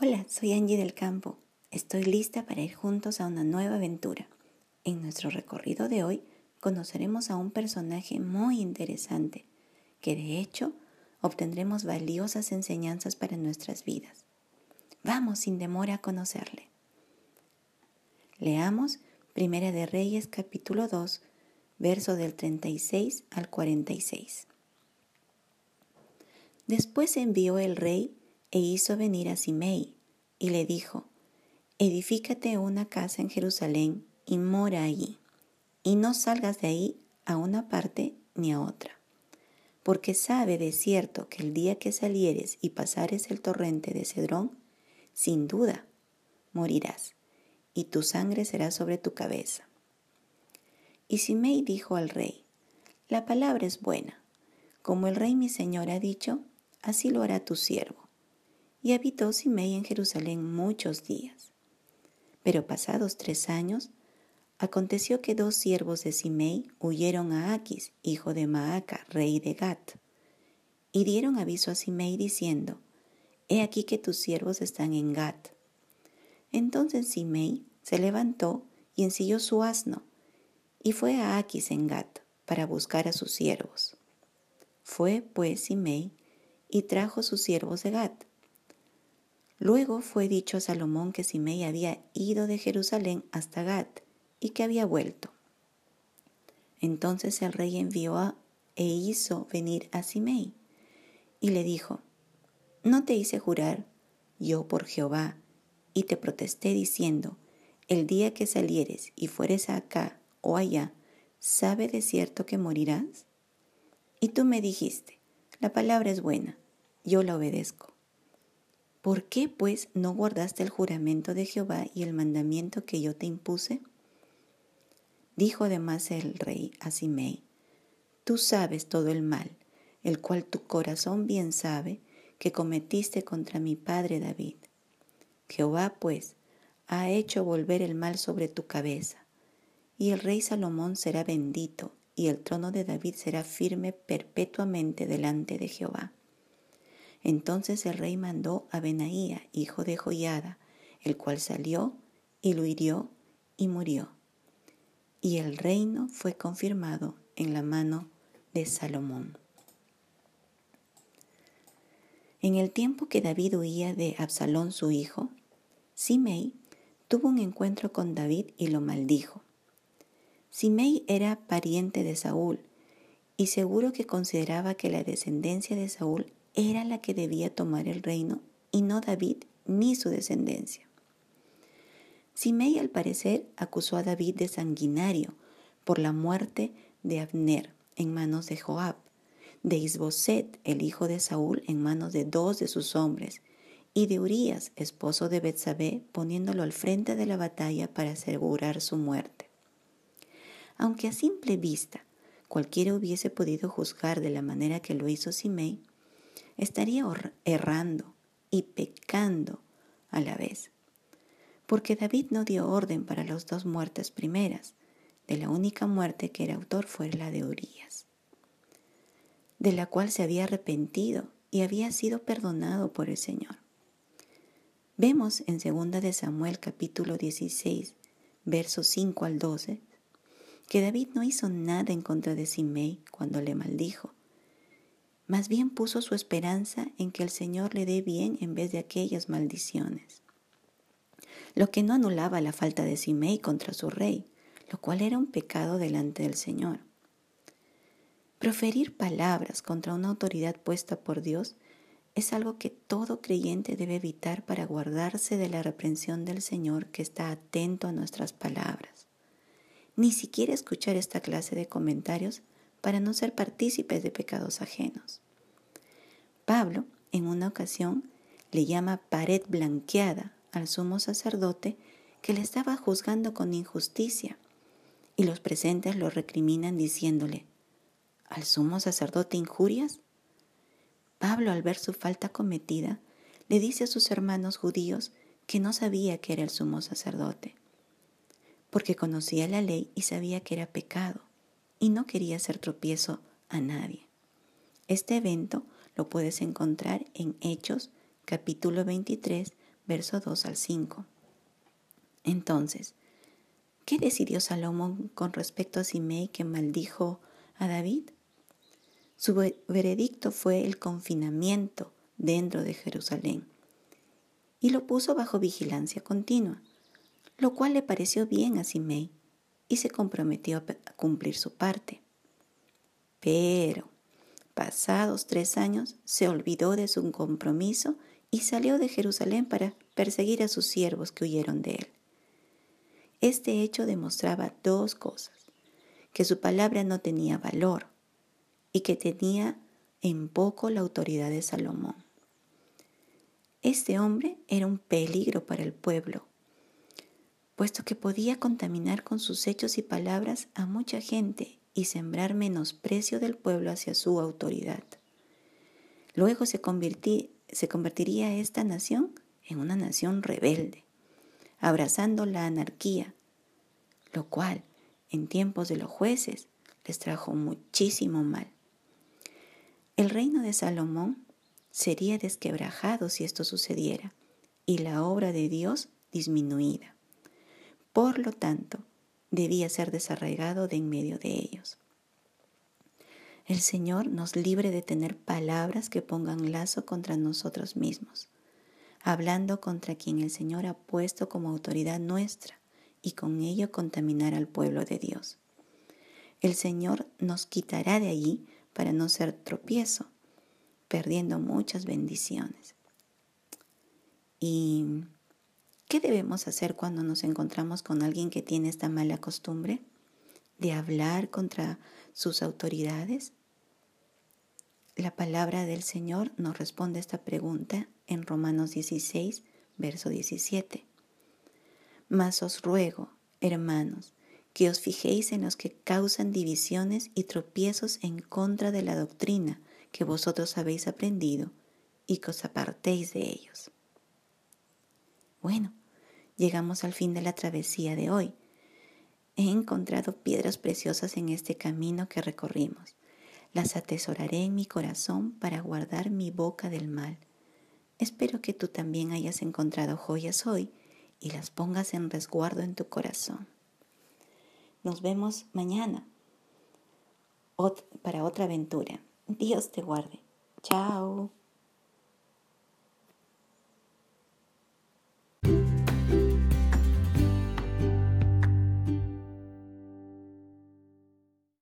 Hola, soy Angie del Campo. Estoy lista para ir juntos a una nueva aventura. En nuestro recorrido de hoy conoceremos a un personaje muy interesante que de hecho obtendremos valiosas enseñanzas para nuestras vidas. Vamos sin demora a conocerle. Leamos Primera de Reyes capítulo 2, verso del 36 al 46. Después envió el rey e hizo venir a Simei y le dijo, Edifícate una casa en Jerusalén y mora allí, y no salgas de ahí a una parte ni a otra, porque sabe de cierto que el día que salieres y pasares el torrente de Cedrón, sin duda morirás, y tu sangre será sobre tu cabeza. Y Simei dijo al rey, La palabra es buena, como el rey mi señor ha dicho, así lo hará tu siervo y habitó Simei en Jerusalén muchos días. Pero pasados tres años, aconteció que dos siervos de Simei huyeron a Aquis, hijo de Maaca, rey de Gat, y dieron aviso a Simei diciendo, He aquí que tus siervos están en Gat. Entonces Simei se levantó y ensilló su asno, y fue a Aquis en Gat para buscar a sus siervos. Fue pues Simei y trajo sus siervos de Gat Luego fue dicho a Salomón que Simei había ido de Jerusalén hasta Gat y que había vuelto. Entonces el rey envió e hizo venir a Simei y le dijo, ¿no te hice jurar yo por Jehová y te protesté diciendo, el día que salieres y fueres acá o allá, ¿sabe de cierto que morirás? Y tú me dijiste, la palabra es buena, yo la obedezco. ¿Por qué pues no guardaste el juramento de Jehová y el mandamiento que yo te impuse? Dijo además el rey a Simei, Tú sabes todo el mal, el cual tu corazón bien sabe que cometiste contra mi padre David. Jehová pues ha hecho volver el mal sobre tu cabeza, y el rey Salomón será bendito, y el trono de David será firme perpetuamente delante de Jehová. Entonces el rey mandó a Benaía, hijo de Joiada, el cual salió y lo hirió y murió. Y el reino fue confirmado en la mano de Salomón. En el tiempo que David huía de Absalón su hijo, Simei tuvo un encuentro con David y lo maldijo. Simei era pariente de Saúl y seguro que consideraba que la descendencia de Saúl era la que debía tomar el reino y no David ni su descendencia. Simei al parecer acusó a David de sanguinario por la muerte de Abner en manos de Joab, de Isboset, el hijo de Saúl, en manos de dos de sus hombres, y de Urías, esposo de Betsabé, poniéndolo al frente de la batalla para asegurar su muerte. Aunque a simple vista cualquiera hubiese podido juzgar de la manera que lo hizo Simei, estaría errando y pecando a la vez. Porque David no dio orden para las dos muertes primeras, de la única muerte que era autor fue la de Urias, de la cual se había arrepentido y había sido perdonado por el Señor. Vemos en 2 de Samuel capítulo 16, versos 5 al 12, que David no hizo nada en contra de Simei cuando le maldijo, más bien puso su esperanza en que el Señor le dé bien en vez de aquellas maldiciones. Lo que no anulaba la falta de Simei contra su rey, lo cual era un pecado delante del Señor. Proferir palabras contra una autoridad puesta por Dios es algo que todo creyente debe evitar para guardarse de la reprensión del Señor que está atento a nuestras palabras. Ni siquiera escuchar esta clase de comentarios para no ser partícipes de pecados ajenos. Pablo, en una ocasión, le llama pared blanqueada al sumo sacerdote que le estaba juzgando con injusticia, y los presentes lo recriminan diciéndole, ¿al sumo sacerdote injurias? Pablo, al ver su falta cometida, le dice a sus hermanos judíos que no sabía que era el sumo sacerdote, porque conocía la ley y sabía que era pecado y no quería hacer tropiezo a nadie. Este evento lo puedes encontrar en Hechos capítulo 23 verso 2 al 5. Entonces, ¿qué decidió Salomón con respecto a Simei que maldijo a David? Su veredicto fue el confinamiento dentro de Jerusalén y lo puso bajo vigilancia continua, lo cual le pareció bien a Simei y se comprometió a cumplir su parte. Pero, pasados tres años, se olvidó de su compromiso y salió de Jerusalén para perseguir a sus siervos que huyeron de él. Este hecho demostraba dos cosas, que su palabra no tenía valor y que tenía en poco la autoridad de Salomón. Este hombre era un peligro para el pueblo, puesto que podía contaminar con sus hechos y palabras a mucha gente y sembrar menosprecio del pueblo hacia su autoridad. Luego se, se convertiría esta nación en una nación rebelde, abrazando la anarquía, lo cual en tiempos de los jueces les trajo muchísimo mal. El reino de Salomón sería desquebrajado si esto sucediera y la obra de Dios disminuida. Por lo tanto, debía ser desarraigado de en medio de ellos. El Señor nos libre de tener palabras que pongan lazo contra nosotros mismos, hablando contra quien el Señor ha puesto como autoridad nuestra y con ello contaminar al pueblo de Dios. El Señor nos quitará de allí para no ser tropiezo, perdiendo muchas bendiciones. ¿Y qué debemos hacer cuando nos encontramos con alguien que tiene esta mala costumbre de hablar contra sus autoridades? La palabra del Señor nos responde esta pregunta en Romanos 16, verso 17. Mas os ruego, hermanos, que os fijéis en los que causan divisiones y tropiezos en contra de la doctrina que vosotros habéis aprendido y que os apartéis de ellos. Bueno, llegamos al fin de la travesía de hoy. He encontrado piedras preciosas en este camino que recorrimos. Las atesoraré en mi corazón para guardar mi boca del mal. Espero que tú también hayas encontrado joyas hoy y las pongas en resguardo en tu corazón. Nos vemos mañana para otra aventura. Dios te guarde. Chao.